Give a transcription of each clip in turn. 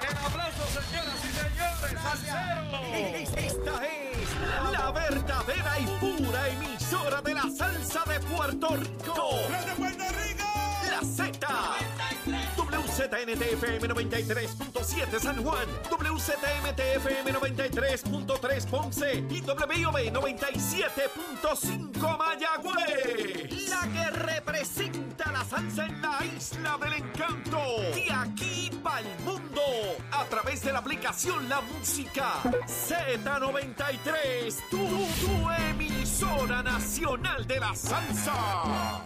El aplauso, señoras y señores, al cero. Esta es la verdadera y pura emisora de la salsa de Puerto Rico. ¡Desde Puerto Rico! La Z. WZNTFM 93.7 San Juan, WZMTFM 93.3 Ponce y WIOB 97.5 Mayagüez. La que representa salsa en la isla del encanto. De aquí para el mundo. A través de la aplicación La Música Z93. Tu, tu emisora nacional de la salsa.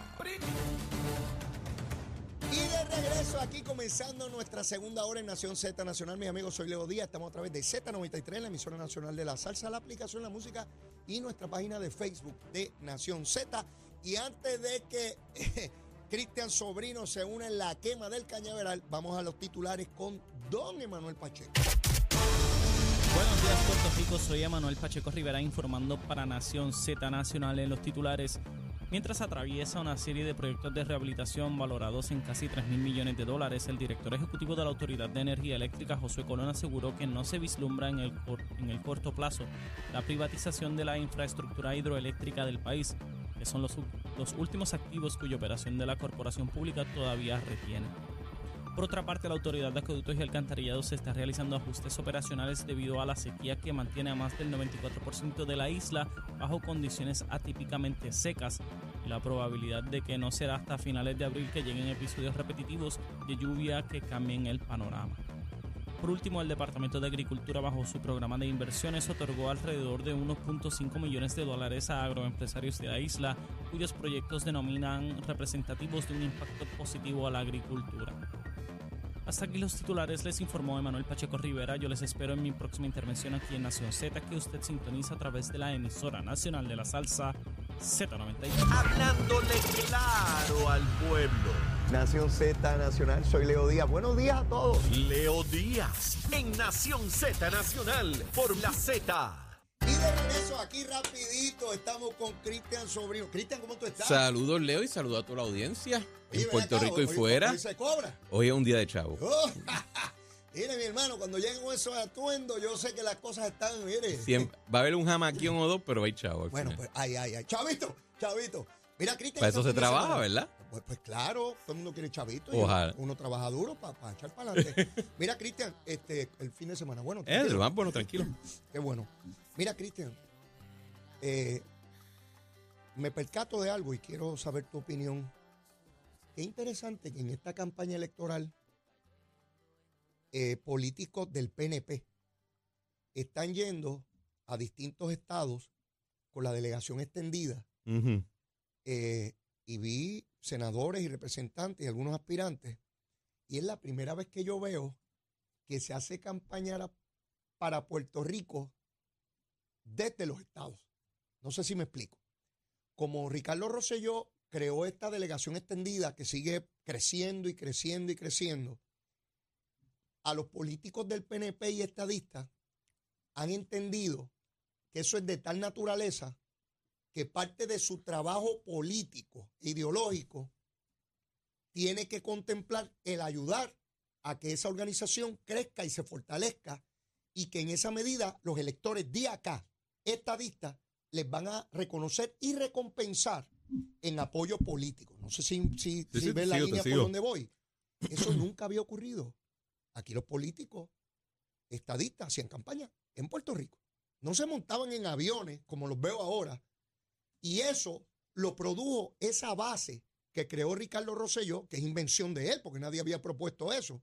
Y de regreso aquí comenzando nuestra segunda hora en Nación Z Nacional. Mis amigos, soy Leo Díaz. Estamos a través de Z93, la emisora nacional de la salsa, la aplicación La Música y nuestra página de Facebook de Nación Z. Y antes de que Cristian Sobrino se une en la quema del cañaveral, vamos a los titulares con Don Emanuel Pacheco. Buenos días Puerto Rico, soy Emanuel Pacheco Rivera informando para Nación Z Nacional en los titulares. Mientras atraviesa una serie de proyectos de rehabilitación valorados en casi 3 mil millones de dólares, el director ejecutivo de la Autoridad de Energía Eléctrica, Josué Colón, aseguró que no se vislumbra en el, en el corto plazo la privatización de la infraestructura hidroeléctrica del país, que son los, los últimos activos cuya operación de la corporación pública todavía retiene. Por otra parte, la Autoridad de Acueductos y Alcantarillados está realizando ajustes operacionales debido a la sequía que mantiene a más del 94% de la isla bajo condiciones atípicamente secas y la probabilidad de que no será hasta finales de abril que lleguen episodios repetitivos de lluvia que cambien el panorama. Por último, el Departamento de Agricultura, bajo su programa de inversiones, otorgó alrededor de 1.5 millones de dólares a agroempresarios de la isla, cuyos proyectos denominan representativos de un impacto positivo a la agricultura. Hasta aquí los titulares, les informó Emanuel Pacheco Rivera. Yo les espero en mi próxima intervención aquí en Nación Z, que usted sintoniza a través de la emisora nacional de la salsa Z93. Hablándole claro al pueblo. Nación Z Nacional, soy Leo Díaz. Buenos días a todos. Leo Díaz en Nación Z Nacional por la Z. Y de regreso aquí rapidito estamos con Cristian Sobrino. Cristian, ¿cómo tú estás? Saludos, Leo, y saludos a toda la audiencia Oye, en Puerto acá, Rico y fuera. Hoy se cobra. Hoy es un día de chavo. Oh, mire, mi hermano, cuando lleguen con esos atuendos, yo sé que las cosas están, mire. Siempre- va a haber un jamaquión o dos, pero hay chavo. Bueno, final. pues, ay, ay, ay. Chavito, chavito. Mira, Cristian. Para eso se trabaja, semana- ¿verdad? Pues, pues claro, todo el mundo quiere chavito. y Ojalá. Uno trabaja duro para echar para adelante. Mira, Cristian, este, el fin de semana. Bueno, Eh, tranquilo. lo más bueno, tranquilo. Qué bueno. Mira, Cristian, eh, me percato de algo y quiero saber tu opinión. Qué interesante que en esta campaña electoral eh, políticos del PNP están yendo a distintos estados con la delegación extendida eh, y vi senadores y representantes y algunos aspirantes y es la primera vez que yo veo que se hace campaña ra- para Puerto Rico desde los estados. No sé si me explico. Como Ricardo Rosselló creó esta delegación extendida que sigue creciendo y creciendo y creciendo, a los políticos del PNP y estadistas han entendido que eso es de tal naturaleza que parte de su trabajo político, ideológico, tiene que contemplar el ayudar a que esa organización crezca y se fortalezca y que en esa medida los electores de acá, estadistas, les van a reconocer y recompensar en apoyo político. No sé si, si, Sí, si sí, ves te la sigo, línea por donde voy. Eso nunca había ocurrido. Aquí los políticos estadistas hacían campaña en Puerto Rico. No se montaban en aviones como los veo ahora. Y eso lo produjo esa base que creó Ricardo Rosselló, que es invención de él, porque nadie había propuesto eso.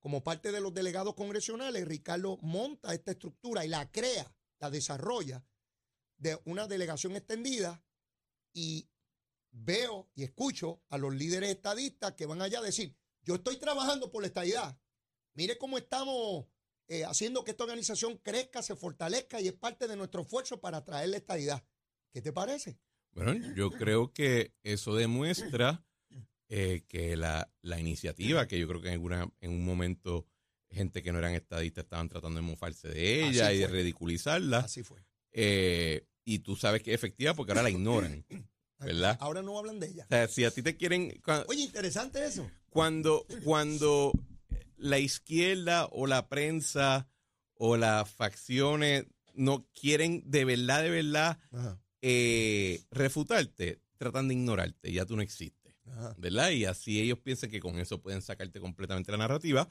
Como parte de los delegados congresionales, Ricardo monta esta estructura y la crea, la desarrolla de una delegación extendida y veo y escucho a los líderes estadistas que van allá a decir, yo estoy trabajando por la estadidad. Mire cómo estamos eh, haciendo que esta organización crezca, se fortalezca y es parte de nuestro esfuerzo para traer la estadidad. ¿Qué te parece? Bueno, yo creo que eso demuestra eh, que la, la iniciativa, que yo creo que en, en un momento gente que no eran estadistas estaban tratando de mofarse de ella y de ridiculizarla, Así fue. eh, y tú sabes que es efectiva porque ahora la ignoran. ¿Verdad? Ahora no hablan de ella. O sea, si a ti te quieren... Oye, interesante eso. Cuando, cuando la izquierda o la prensa o las facciones no quieren de verdad, de verdad Ajá, eh, refutarte, tratan de ignorarte, ya tú no existes. ajá. ¿verdad? Y así ellos piensan que con eso pueden sacarte completamente la narrativa,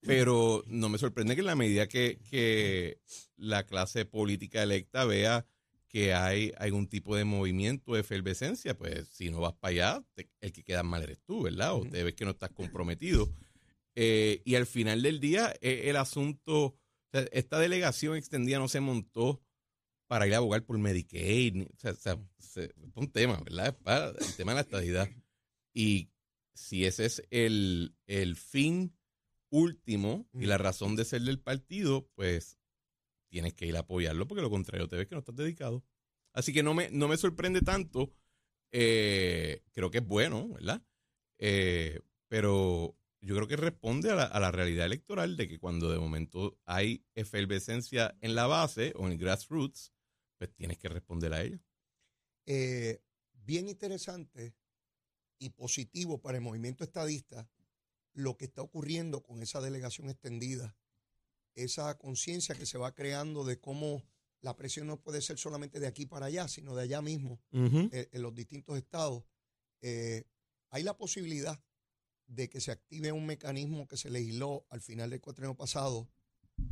pero no me sorprende que en la medida que, que la clase política electa vea que hay algún tipo de movimiento de efervescencia, pues si no vas para allá, te- el que queda mal eres tú, ¿verdad? O te ves que no estás comprometido. Eh, y al final del día, eh, el asunto, esta delegación extendida no se montó para ir a abogar por Medicaid, o sea, o sea, se- es un tema, ¿verdad? Para el tema de la estadidad. Y si ese es el, el fin último y la razón de ser del partido, pues tienes que ir a apoyarlo porque lo contrario te ves que no estás dedicado. Así que no me, no me sorprende tanto. eh, creo que es bueno, ¿verdad? Eh, pero yo creo que responde a la, a la realidad electoral de que cuando de momento hay efervescencia en la base o en el grassroots, pues tienes que responder a ello. Eh, bien interesante y positivo para el movimiento estadista lo que está ocurriendo con esa delegación extendida, esa conciencia que se va creando de cómo la presión no puede ser solamente de aquí para allá, sino de allá mismo, eh, en los distintos estados. Eh, hay la posibilidad de que se active un mecanismo que se legisló al final del cuatrienio pasado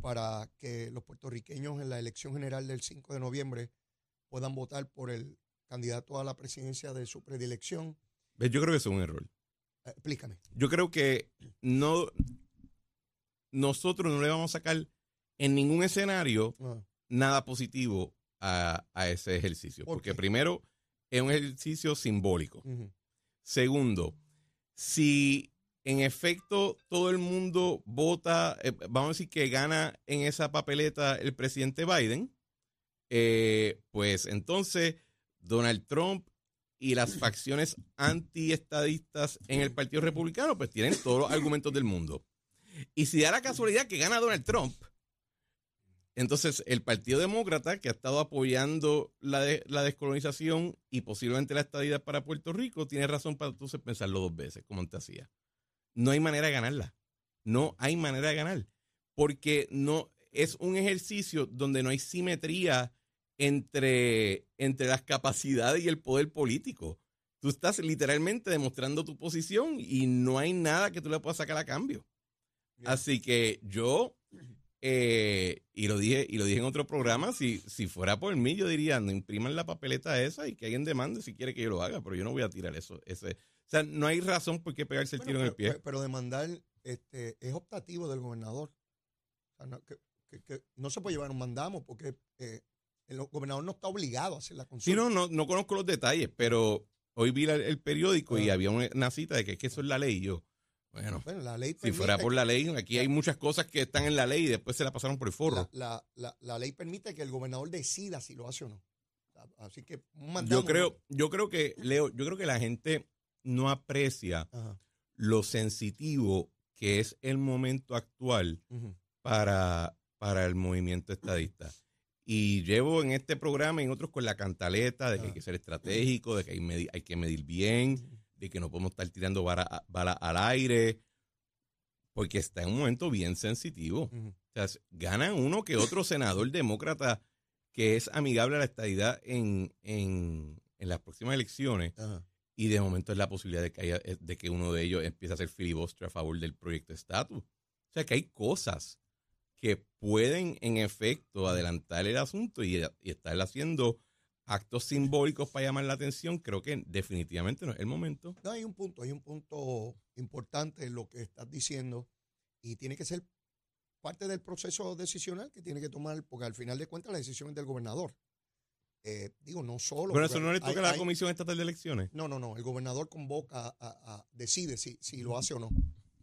para que los puertorriqueños en la elección general del 5 de noviembre puedan votar por el candidato a la presidencia de su predilección. Yo creo que eso es un error. Eh, explícame. Yo creo que no nosotros no le vamos a sacar en ningún escenario Ah, nada positivo a, a ese ejercicio. ¿Por Porque primero, es un ejercicio simbólico. Segundo, si en efecto todo el mundo vota, eh, vamos a decir que gana en esa papeleta el presidente Biden, eh, pues entonces Donald Trump y las facciones antiestadistas en el Partido Republicano pues tienen todos los argumentos del mundo. Y si da la casualidad que gana Donald Trump, entonces el Partido Demócrata, que ha estado apoyando la, la descolonización y posiblemente la estadidad para Puerto Rico, tiene razón para entonces pensarlo dos veces, como antes hacía. No hay manera de ganarla. No hay manera de ganar. Porque no es un ejercicio donde no hay simetría entre, entre las capacidades y el poder político. Tú estás literalmente demostrando tu posición y no hay nada que tú le puedas sacar a cambio. Bien. Así que yo, eh, y lo dije, y lo dije en otro programa, si, si fuera por mí, yo diría, no impriman la papeleta esa y que alguien demande si quiere que yo lo haga, pero yo no voy a tirar eso. Ese. O sea, no hay razón por qué pegarse el Bueno, tiro en el pie. pero- pero demandar este, es optativo del gobernador. O sea, no, que, que- que no se puede llevar un mandamo porque eh, el gobernador no está obligado a hacer la consulta. Sí, no, no, no conozco los detalles, pero hoy vi la- el periódico y Ah. había una, cita de que, es que eso es la ley. Y yo, bueno, Bueno, la ley si fuera por la ley, aquí hay muchas cosas que están en la ley y después se la pasaron por el forro. La, la- la- ley permite que el gobernador decida si lo hace o no. Así que un mandamo. Yo creo, yo creo que, Leo, yo creo que la gente no aprecia Ajá, lo sensitivo que es el momento actual para, para el movimiento estadista. Y llevo en este programa y en otros con la cantaleta de que hay que ser estratégico, de que hay, que medir bien, de que no podemos estar tirando bala, bala al aire, porque está en un momento bien sensitivo. O sea, gana uno que otro senador demócrata que es amigable a la estadidad en, en, en las próximas elecciones. Y de momento es la posibilidad de que, haya, eh, de que uno de ellos empiece a hacer filibuster a favor del proyecto estatus. O sea que hay cosas que pueden en efecto adelantar el asunto y, y estar haciendo actos simbólicos para llamar la atención. Creo que definitivamente no es el momento. No, hay un punto, hay un punto importante en lo que estás diciendo y tiene que ser parte del proceso decisional que tiene que tomar, porque al final de cuentas la decisión es del gobernador. Eh, digo, no solo. Porque eso no le toca a la hay- Comisión Estatal de Elecciones. No, no, no. El gobernador convoca, a, a- decide si, si lo hace o no.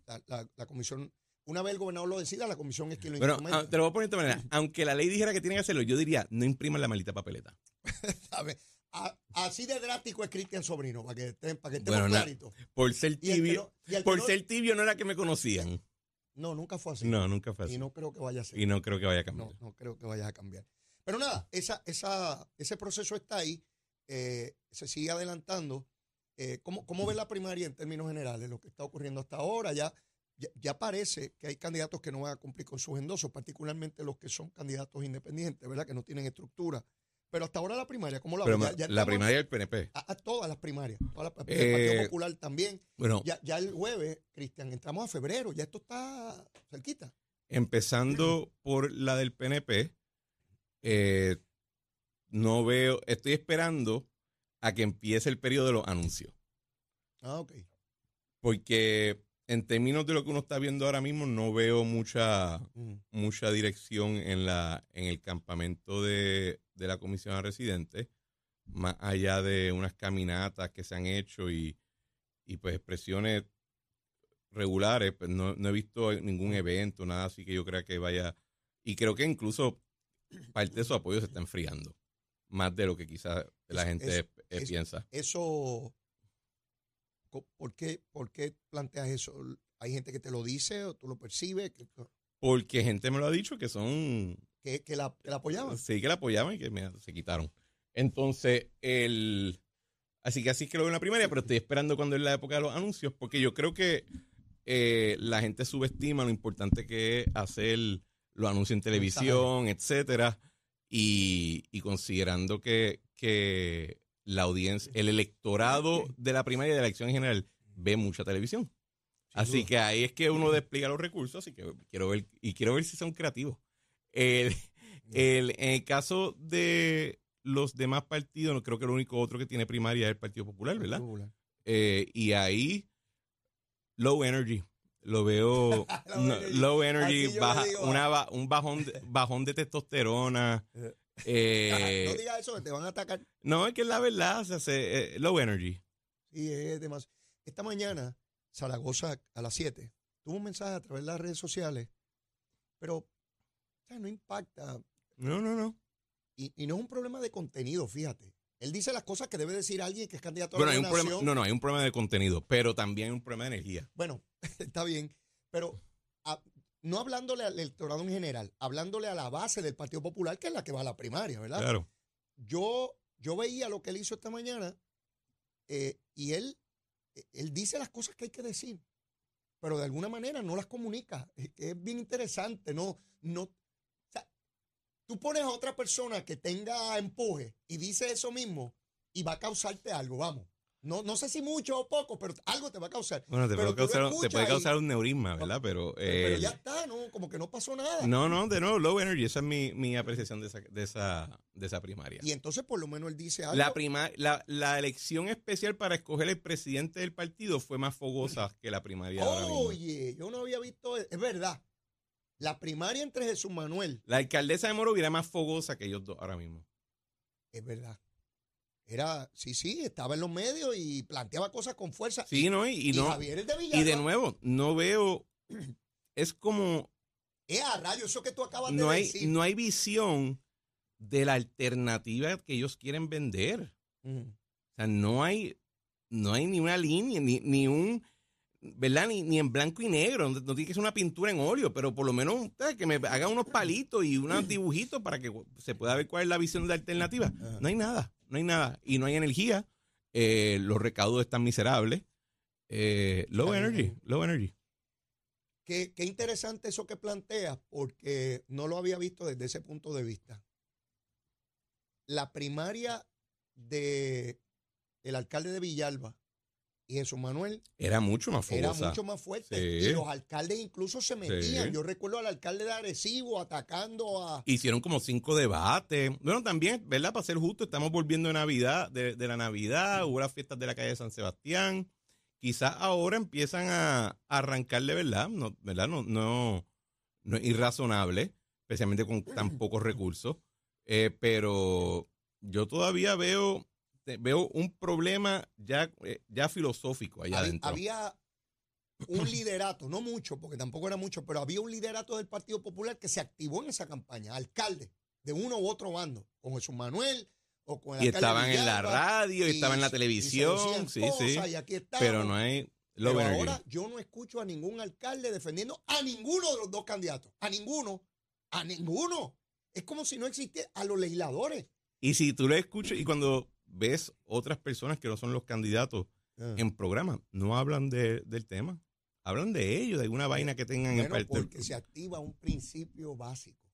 La, la- la comisión, una vez el gobernador lo decida, la comisión es quien lo Bueno, instrumenta. ah, te lo voy a poner de esta manera. Aunque la ley dijera que tienen que hacerlo, yo diría, no impriman la maldita papeleta. ¿sabe? A- así de drástico es Cristian Sobrino, para que estén, para que estemos Bueno, claritos. Por ser tibio, no- por no- ser tibio no era que me conocían. No, nunca fue así. No, nunca fue así. Y no creo que vaya a ser. Y no creo que vaya a cambiar. No, no creo que vaya a cambiar. Pero nada, esa, esa, ese proceso está ahí, eh, se sigue adelantando. Eh, ¿cómo, ¿Cómo ves la primaria en términos generales? Lo que está ocurriendo hasta ahora, ya ya, ya parece que hay candidatos que no van a cumplir con sus endosos, particularmente los que son candidatos independientes, ¿verdad? Que no tienen estructura. Pero hasta ahora la primaria, ¿cómo la ves? la estamos primaria del PNP. A, a todas las primarias. Todas las, el Eh, Partido Popular también. Bueno, Ya, ya el jueves, Cristian, entramos a febrero, ya esto está cerquita. empezando por la del PNP, eh, no veo, estoy esperando a que empiece el periodo de los anuncios. Ah, ok. Porque en términos de lo que uno está viendo ahora mismo, no veo mucha, Mm. mucha dirección en, la, en el campamento de, de la comisión residente, más allá de unas caminatas que se han hecho y, y pues expresiones regulares, pues no, no he visto ningún evento, nada así que yo crea que vaya. Y creo que incluso parte de su apoyo se está enfriando, más de lo que quizás la Eso- gente eh, eso- piensa. Eso, ¿por qué, ¿por qué planteas eso? ¿Hay gente que te lo dice o tú lo percibes? ¿Que, Porque gente me lo ha dicho que son que, que la, que la apoyaban? Sí, que la apoyaban y que mira, se quitaron. Entonces, el. Así que así es que lo veo en la primaria, pero estoy esperando cuando es la época de los anuncios, porque yo creo que eh, la gente subestima lo importante que es hacer los anuncios en televisión, etcétera, y, y considerando que, que la audiencia, el electorado de la primaria y de la elección en general ve mucha televisión. Así que ahí es que uno despliega los recursos, así que quiero ver, y quiero ver si son creativos. El, el- en el caso de los demás partidos, no creo que lo único otro que tiene primaria es el Partido Popular, ¿verdad? Popular. Eh, y ahí, low energy. Lo veo Low no, energy. low baja, digo, una, un bajón de, bajón de testosterona. eh, no digas eso, que te van a atacar. no, es que es la verdad, o sea, se- eh, low energy. Sí, es demasiado. Esta mañana, Zaragoza a las 7, tuvo un mensaje a través de las redes sociales, pero o sea, no impacta. No, no, no. Y, y no es un problema de contenido, fíjate. Él dice las cosas que debe decir alguien que es candidato a la hay un problema, no, no, hay un problema de contenido, pero también hay un problema de energía. Bueno, está bien, pero a- no hablándole al electorado en general, hablándole a la base del Partido Popular, que es la que va a la primaria, ¿verdad? Claro. Yo, yo veía lo que él hizo esta mañana eh, y él, él dice las cosas que hay que decir, pero de alguna manera no las comunica. Es bien interesante, no, no. o sea, tú pones a otra persona que tenga empuje y dice eso mismo y va a causarte algo, vamos. No, no sé si mucho o poco, pero algo te va a causar. Bueno, te puede, causar, te escuchas puede y- causar un neurisma, ¿verdad? Pero, Pero eh, ya está, ¿no? Como que no pasó nada. no, no, de nuevo, low energy. Esa es mi, mi apreciación de esa, de esa, de esa primaria. Y entonces por lo menos él dice algo. La, prima, la, la elección especial para escoger el presidente del partido fue más fogosa que la primaria de ahora mismo. Oye, yo no había visto, es verdad. La primaria entre Jesús Manuel, La alcaldesa de Moro era más fogosa que ellos dos ahora mismo. es verdad. Era, sí, sí, estaba en los medios y planteaba cosas con fuerza. Sí, ¿no? Y, y y no, Javier es de Villalba. y de nuevo, no veo. Es como. Es a rayo, eso que tú acabas No de hay, decir. no hay visión de la alternativa que ellos quieren vender. O sea, no hay, no hay ni una línea, ni, ni un, ¿verdad? Ni, ni en blanco y negro. No, no tiene que ser una pintura en óleo, pero por lo menos ¿sabes? que me hagan unos palitos y unos dibujitos para que se pueda ver cuál es la visión de la alternativa. No hay nada, no hay nada. Y no hay energía. Eh, los recaudos están miserables. Eh, low energy, low energy. Qué, qué interesante eso que planteas, porque no lo había visto desde ese punto de vista. La primaria de el alcalde de Villalba y Jesús Manuel Era mucho más era fogosa. mucho más fuerte. Sí. Y los alcaldes incluso se metían. Sí. Yo recuerdo al alcalde de Arecibo atacando a. Hicieron como cinco debates. Bueno, también, ¿verdad? Para ser justo, estamos volviendo de Navidad, de, de la Navidad, hubo las fiestas de la calle de San Sebastián. Quizás ahora empiezan a, a arrancarle, ¿verdad? No, ¿verdad? No, no, no es irrazonable, especialmente con tan pocos recursos. Eh, pero yo todavía veo, veo un problema ya, eh, ya filosófico allá Había, adentro. había un liderato, no mucho, porque tampoco era mucho, pero había un liderato del Partido Popular que se activó en esa campaña, alcalde de uno u otro bando, con Jesús Manuel o con el y estaban en la radio, y, estaban en la y televisión, decían sí, cosas, sí. Y aquí estamos. Pero no hay Pero ahora yo no escucho a ningún alcalde defendiendo a ninguno de los dos candidatos. A ninguno. A ninguno. Es como si no existiera a los legisladores. Y si tú lo escuchas y cuando ves otras personas que no son los candidatos Ah. en programa, no hablan de- del tema. hablan de ellos, de alguna vaina que tengan en Bueno, parte. porque se activa un principio básico.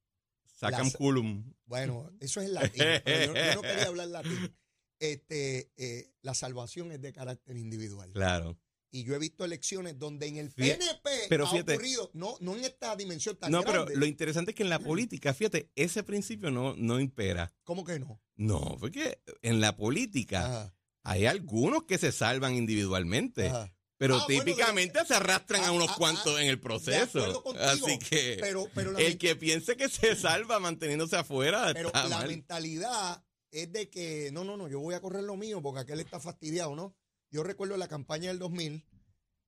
Sacan las- culum. Bueno, eso es en latín. pero yo, yo no quería hablar latín. Este, eh, la salvación es de carácter individual. Claro. Y yo he visto elecciones donde en el Fíjate- PNP pero ha ocurrido, no, no en esta dimensión tan No, pero grande. lo interesante es que en la política, fíjate, ese principio no, no impera. ¿Cómo que no? No, porque en la política Ajá, hay algunos que se salvan individualmente, ajá. pero Ah, bueno, típicamente se arrastran a ah, unos ah, cuantos en el De proceso. acuerdo contigo, Así que pero, pero, el que piense que se salva manteniéndose afuera pero está la mal. mentalidad es de que, no, no, no, yo voy a correr lo mío porque aquel está fastidiado, ¿no? Yo recuerdo la campaña del 2000,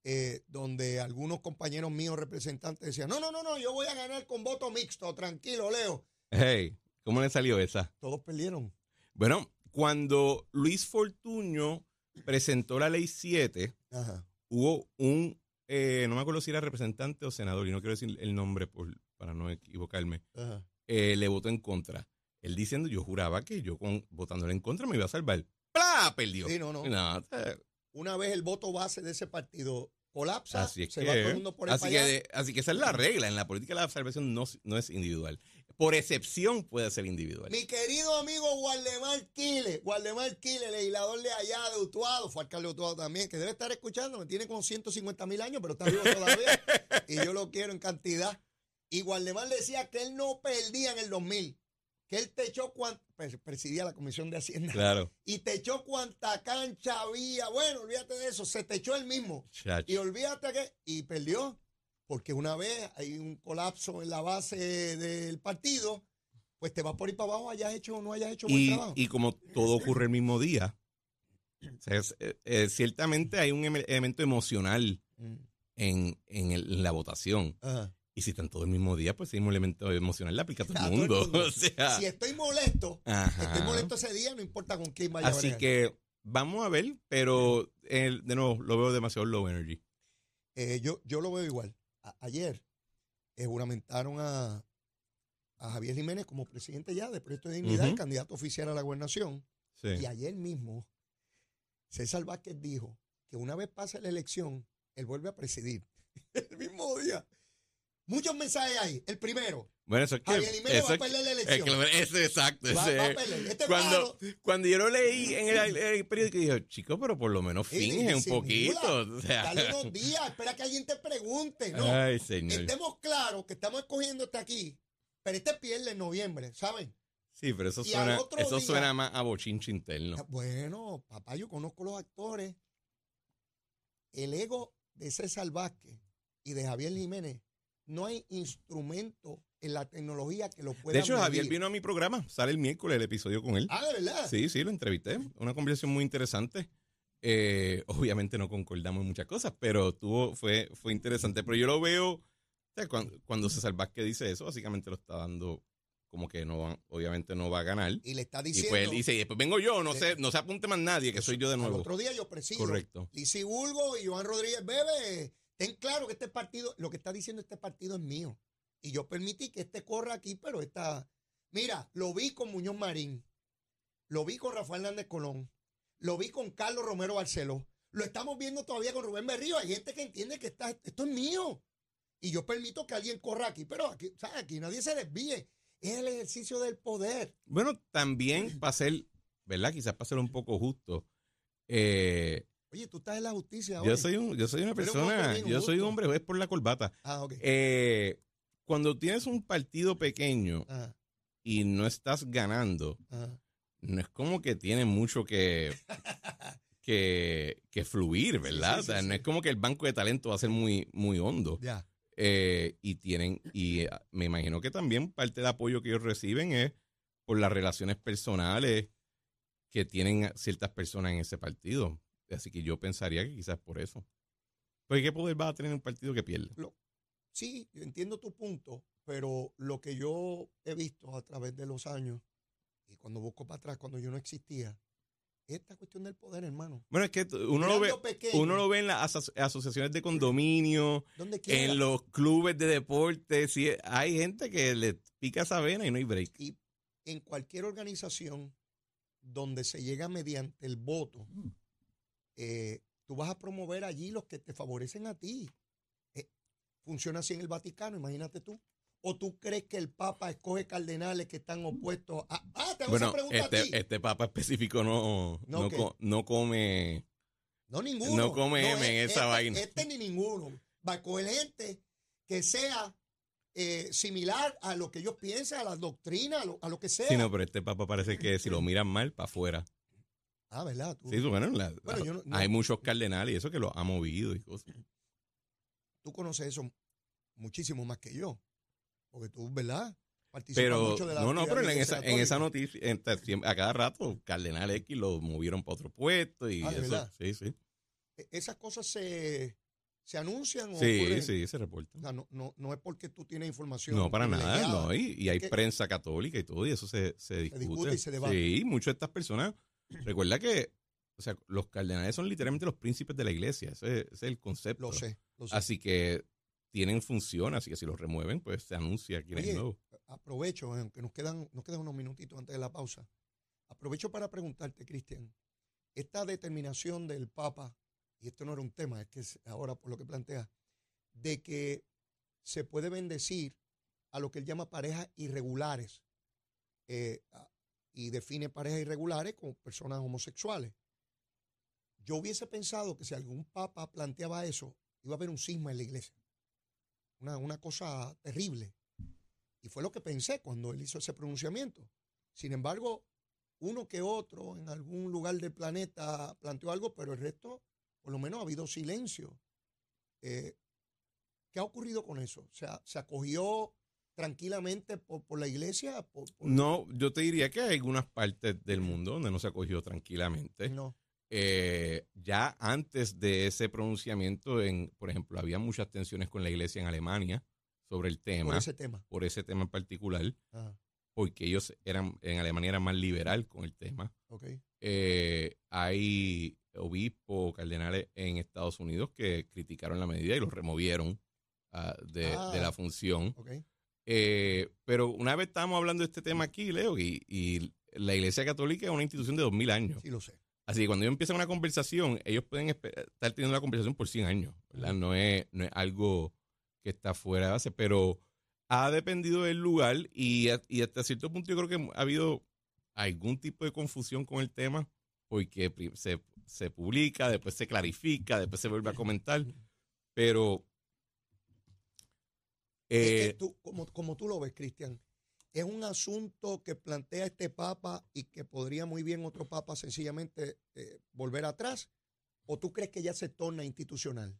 eh, donde algunos compañeros míos representantes decían, no, no, no, no, yo voy a ganar con voto mixto, tranquilo, Leo. Hey, ¿cómo le salió esa? Todos perdieron. Bueno, cuando Luis Fortuño presentó la ley 7, Ajá. hubo un, eh, no me acuerdo si era representante o senador, y no quiero decir el nombre por, para no equivocarme, Ajá. eh, le votó en contra. Él diciendo, yo juraba que yo con, votándole en contra me iba a salvar. ¡Plá! Perdió. Sí, no, no. No, Una vez el voto base de ese partido colapsa, así se que, va todo el mundo por el así, que de- así que esa es la regla. En la política la salvación no, no es individual. Por excepción puede ser individual. Mi querido amigo Waldemar Quile, Waldemar Quile, legislador de allá de Utuado, fue alcalde de Utuado también, que debe estar escuchando, me tiene como 150 mil años, pero está vivo todavía, y yo lo quiero en cantidad. Y Waldemar decía que él no perdía en el 2000, que él te echó cuanta, presidía la Comisión de Hacienda, Claro. y te echó cuanta cancha había, bueno, olvídate de eso, se te echó el mismo. Chacho. Y olvídate que, y perdió, porque una vez hay un colapso en la base del partido, pues te vas por ir para abajo, hayas hecho o no hayas hecho buen Y, trabajo. y como todo ocurre el mismo día, es- eh, eh, ciertamente hay un em- elemento emocional Mm. en, en el- en la votación. Ajá. Y si están todo el mismo día, pues ese mismo elemento emocional le aplica a todo el todo el mundo. mundo. O sea, Si estoy molesto, ajá. estoy molesto ese día, no importa con quién vaya Así que vamos a ver, pero eh, de nuevo lo veo demasiado low energy. Eh, yo, yo lo veo igual. A- ayer eh, juramentaron a, a Javier Jiménez como presidente ya de Proyecto de Dignidad candidato oficial a la gobernación. Sí. Y ayer mismo, César Vázquez dijo que una vez pase la elección, él vuelve a presidir. El mismo día. Muchos mensajes ahí. El primero, Bueno, eso es que. Javier Jiménez va a perder la es elección. que- ese exacto. Va- ese va a es. perder. Este cuando, cuando yo lo leí en el, el periódico, dije, chico, pero por lo menos finge un poquito. O sea, Dale unos días, espera que alguien te pregunte. No, Ay, señor. estemos claros que estamos escogiéndote aquí, pero este pierde en noviembre, ¿saben? Sí, pero eso y suena, eso día- suena más a bochinche interno. Bueno, papá, yo conozco los actores. El ego de César Vázquez y de Javier Jiménez, no hay instrumento en la tecnología que lo pueda De hecho, Javier vino a mi programa, sale el miércoles el episodio con él. Ah, ¿de verdad? Sí, sí, lo entrevisté. Una conversación muy interesante. Eh, obviamente no concordamos en muchas cosas, pero tuvo, fue, fue interesante. Pero yo lo veo, o sea, cuando, cuando César Vázquez dice eso, básicamente lo está dando como que no obviamente no va a ganar. Y le está Y diciendo... pues él dice, y después vengo yo, no sé, no se apunte más nadie, que soy yo de nuevo. otro día yo presido. Correcto. Lisi Bulgo y Joan Rodríguez Bebe, ten claro que este partido, lo que está diciendo este partido es mío. Y yo permití que este corra aquí, pero esta. Mira, lo vi con Muñoz Marín, lo vi con Rafael Hernández Colón, lo vi con Carlos Romero Barceló, lo estamos viendo todavía con Rubén Berrío. Hay gente que entiende que está, esto es mío. Y yo permito que alguien corra aquí, pero aquí, ¿sabes? aquí nadie se desvíe. Es el ejercicio del poder. Bueno, también para ser, ¿verdad? Quizás para ser un poco justo. eh, Oye, tú estás en la justicia. yo soy un, yo soy una persona, yo soy un hombre juez por la corbata. Ah, ok. Eh, cuando tienes un partido pequeño Ajá, y no estás ganando, ajá. no es como que tiene mucho que, que, que fluir, ¿verdad? Sí, sí, o sea, sí, no es como que el banco de talento va a ser muy, muy hondo. Ya. Eh, y tienen, y ah, me imagino que también parte del apoyo que ellos reciben es por las relaciones personales que tienen ciertas personas en ese partido. Así que yo pensaría que quizás por eso. Porque ¿qué poder va a tener un partido que pierde? Sí, yo entiendo tu punto, pero lo que yo he visto a través de los años, y cuando busco para atrás, cuando yo no existía, es esta cuestión del poder, hermano. Bueno, es que uno lo ve, pequeño, uno lo ve en las aso- asociaciones de condominio, en los clubes de deporte. Sí, hay gente que le pica esa vena y no hay break. Y en cualquier organización donde se llega mediante el voto, eh, tú vas a promover allí los que te favorecen a ti. funciona así en el Vaticano, imagínate tú. ¿O tú crees que el Papa escoge cardenales que están opuestos a... Ah, te esa Bueno, pregunta a ti. este, este papa específico no, ¿No no, qué? co- no come. No, ninguno. No come M en esa este, vaina. Este ni ninguno. Va a coger gente que sea eh, similar a lo que ellos piensan, a las doctrinas, a lo, a lo que sea. Sí, no, pero este papa parece que si lo miran mal, para afuera. Ah, ¿verdad? Tú, Sí, bueno, la- Bueno, la- yo no- no- hay muchos cardenales y eso que lo ha movido y cosas. tú conoces eso muchísimo más que yo. Porque tú, ¿verdad? Participas Pero, mucho de la no, no, pero en esa, en esa noticia, en- a cada rato, Cardenal X lo movieron para otro puesto y Ah, ¿de eso. verdad? Sí, sí. E- ¿Esas cosas se, se anuncian o Sí, ocurren? sí, se reporta. O sea, no, no, no es porque tú tienes información. No, para nada, no. Y, y hay prensa católica y todo, y eso se, se discute. discute y se debate. Sí, muchas de estas personas. Recuerda que, o sea, los cardenales son literalmente los príncipes de la iglesia. Ese, ese es el concepto. Lo sé, lo sé. Así que tienen función, así que si los remueven, pues se anuncia quién es Oye, nuevo. aprovecho, aunque nos quedan, nos quedan unos minutitos antes de la pausa. Aprovecho para preguntarte, Cristian, esta determinación del Papa, y esto no era un tema, es que es ahora por lo que plantea, de que se puede bendecir a lo que él llama parejas irregulares eh, a- y define parejas irregulares como personas homosexuales. Yo hubiese pensado que si algún papa planteaba eso, iba a haber un cisma en la iglesia. Una, una cosa terrible. Y fue lo que pensé cuando él hizo ese pronunciamiento. Sin embargo, uno que otro en algún lugar del planeta planteó algo, pero el resto, por lo menos, ha habido silencio. Eh, ¿Qué ha ocurrido con eso? O sea, ¿se acogió tranquilamente por, por la iglesia? Por- por- No, yo te diría que hay algunas partes del mundo donde no se acogió tranquilamente. No. Eh, ya antes de ese pronunciamiento, en, por ejemplo, había muchas tensiones con la iglesia en Alemania sobre el tema, Por ese tema. por ese tema en particular, Ajá, porque ellos eran, en Alemania eran más liberal con el tema. ok. Eh, hay obispos, cardenales en Estados Unidos que criticaron la medida y los removieron ah, de, Ah. de la función. ok. Eh, pero una vez estábamos hablando de este tema aquí, Leo, y, y la Iglesia Católica es una institución de 2000 años. Sí, lo sé. Así que cuando ellos empiezan una conversación, ellos pueden estar teniendo una conversación por 100 años, ¿verdad? No es, no es algo que está fuera de base, pero ha dependido del lugar y, hasta cierto punto yo creo que ha habido algún tipo de confusión con el tema porque se, se publica, después se clarifica, después se vuelve a comentar, pero... Es que eh, tú, como, como tú lo ves, Cristian, es un asunto que plantea este Papa y que podría muy bien otro Papa sencillamente eh, volver atrás. ¿O tú crees que ya se torna institucional?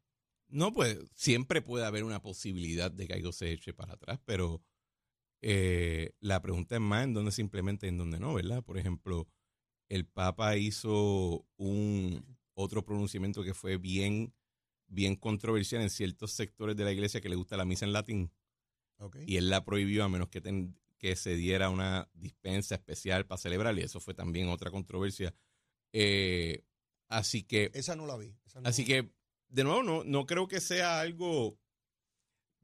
No, pues siempre puede haber una posibilidad de que algo se eche para atrás, pero eh, la pregunta es más en dónde se implementa y en dónde no, ¿verdad? Por ejemplo, el Papa hizo un otro pronunciamiento que fue bien, bien controversial en ciertos sectores de la iglesia que le gusta la misa en latín Okay. y él la prohibió a menos que, ten- que se diera una dispensa especial para celebrar y eso fue también otra controversia. Eh, así que Esa no la vi. esa no- Así que, de nuevo, no, no creo que sea algo.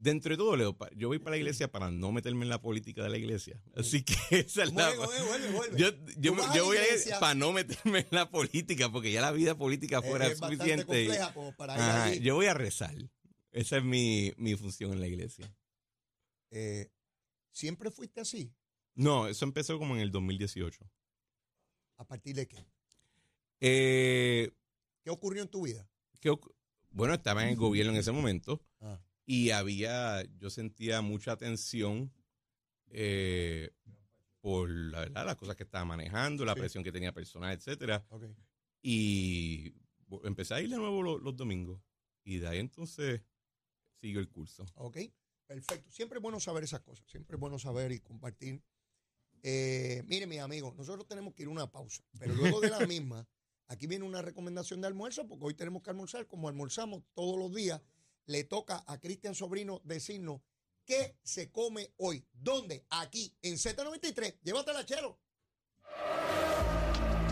Dentro de todo, Leo, yo voy para la iglesia para no meterme en la política de la iglesia. Así que esa es la. Vuelve, vuelve, vuelve. Yo, yo, yo voy a iglesia. para no meterme en la política, porque ya la vida política fuera es suficiente. y- compleja como para ir Ajá, allí. yo voy a rezar. Esa es mi, mi función en la iglesia. Eh, ¿Siempre fuiste así? No, eso empezó como en el 2018. ¿A partir de qué? Eh, ¿Qué ocurrió en tu vida? ¿qué oc- bueno, estaba en el gobierno en ese momento. Ah, y había, yo sentía mucha tensión eh, por la verdad, las cosas que estaba manejando, la Sí. presión que tenía personal, etcétera. ok. Y empecé a ir de nuevo lo- los, domingos. Y de ahí entonces siguió el curso. Ok, perfecto. Siempre es bueno saber esas cosas. Siempre es bueno saber y compartir. Eh, mire, mis amigos, nosotros tenemos que ir a una pausa. Pero luego de la misma, aquí viene una recomendación de almuerzo, porque hoy tenemos que almorzar. Como almorzamos todos los días, le toca a Cristian Sobrino decirnos qué se come hoy. ¿Dónde? Aquí, en Z93. Llévatela, chero.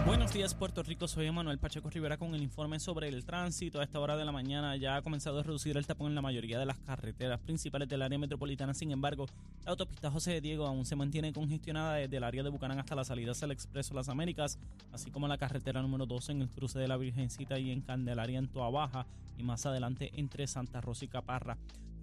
Buenos días Puerto Rico, soy Emanuel Pacheco Rivera con el informe sobre el tránsito. A esta hora de la mañana ya ha comenzado a reducir el tapón en la mayoría de las carreteras principales del área metropolitana. Sin embargo, la autopista José de Diego aún se mantiene congestionada desde el área de Bucanán hasta la salida hacia el Expreso Las Américas, así como la carretera número 12 en el cruce de la Virgencita y en Candelaria en Toa Baja y más adelante entre Santa Rosa y Caparra.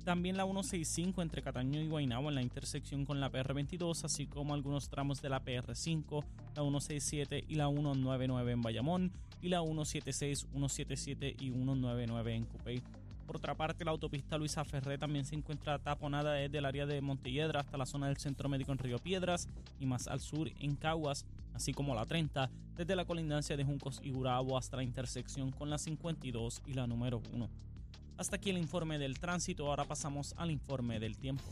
También la 165 entre Cataño y Guaynabo en la intersección con la PR22, así como algunos tramos de la PR5, la 167 y la 199 en Bayamón, y la 176, 177 y 199 en Cupey. Por otra parte, la autopista Luisa Ferré también se encuentra taponada desde el área de Montelledra hasta la zona del Centro Médico en Río Piedras y más al sur en Caguas, así como la 30, desde la colindancia de Juncos y Gurabo hasta la intersección con la 52 y la número 1. Hasta aquí el informe del tránsito, ahora pasamos al informe del tiempo.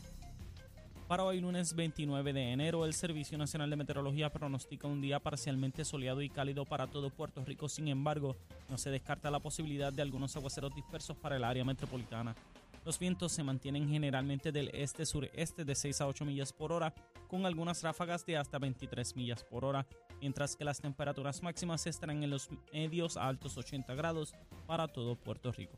Para hoy lunes 29 de enero, el Servicio Nacional de Meteorología pronostica un día parcialmente soleado y cálido para todo Puerto Rico. Sin embargo, no se descarta la posibilidad de algunos aguaceros dispersos para el área metropolitana. Los vientos se mantienen generalmente del este-sureste de 6 a 8 millas por hora, con algunas ráfagas de hasta 23 millas por hora, mientras que las temperaturas máximas estarán en los medios a altos 80 grados para todo Puerto Rico.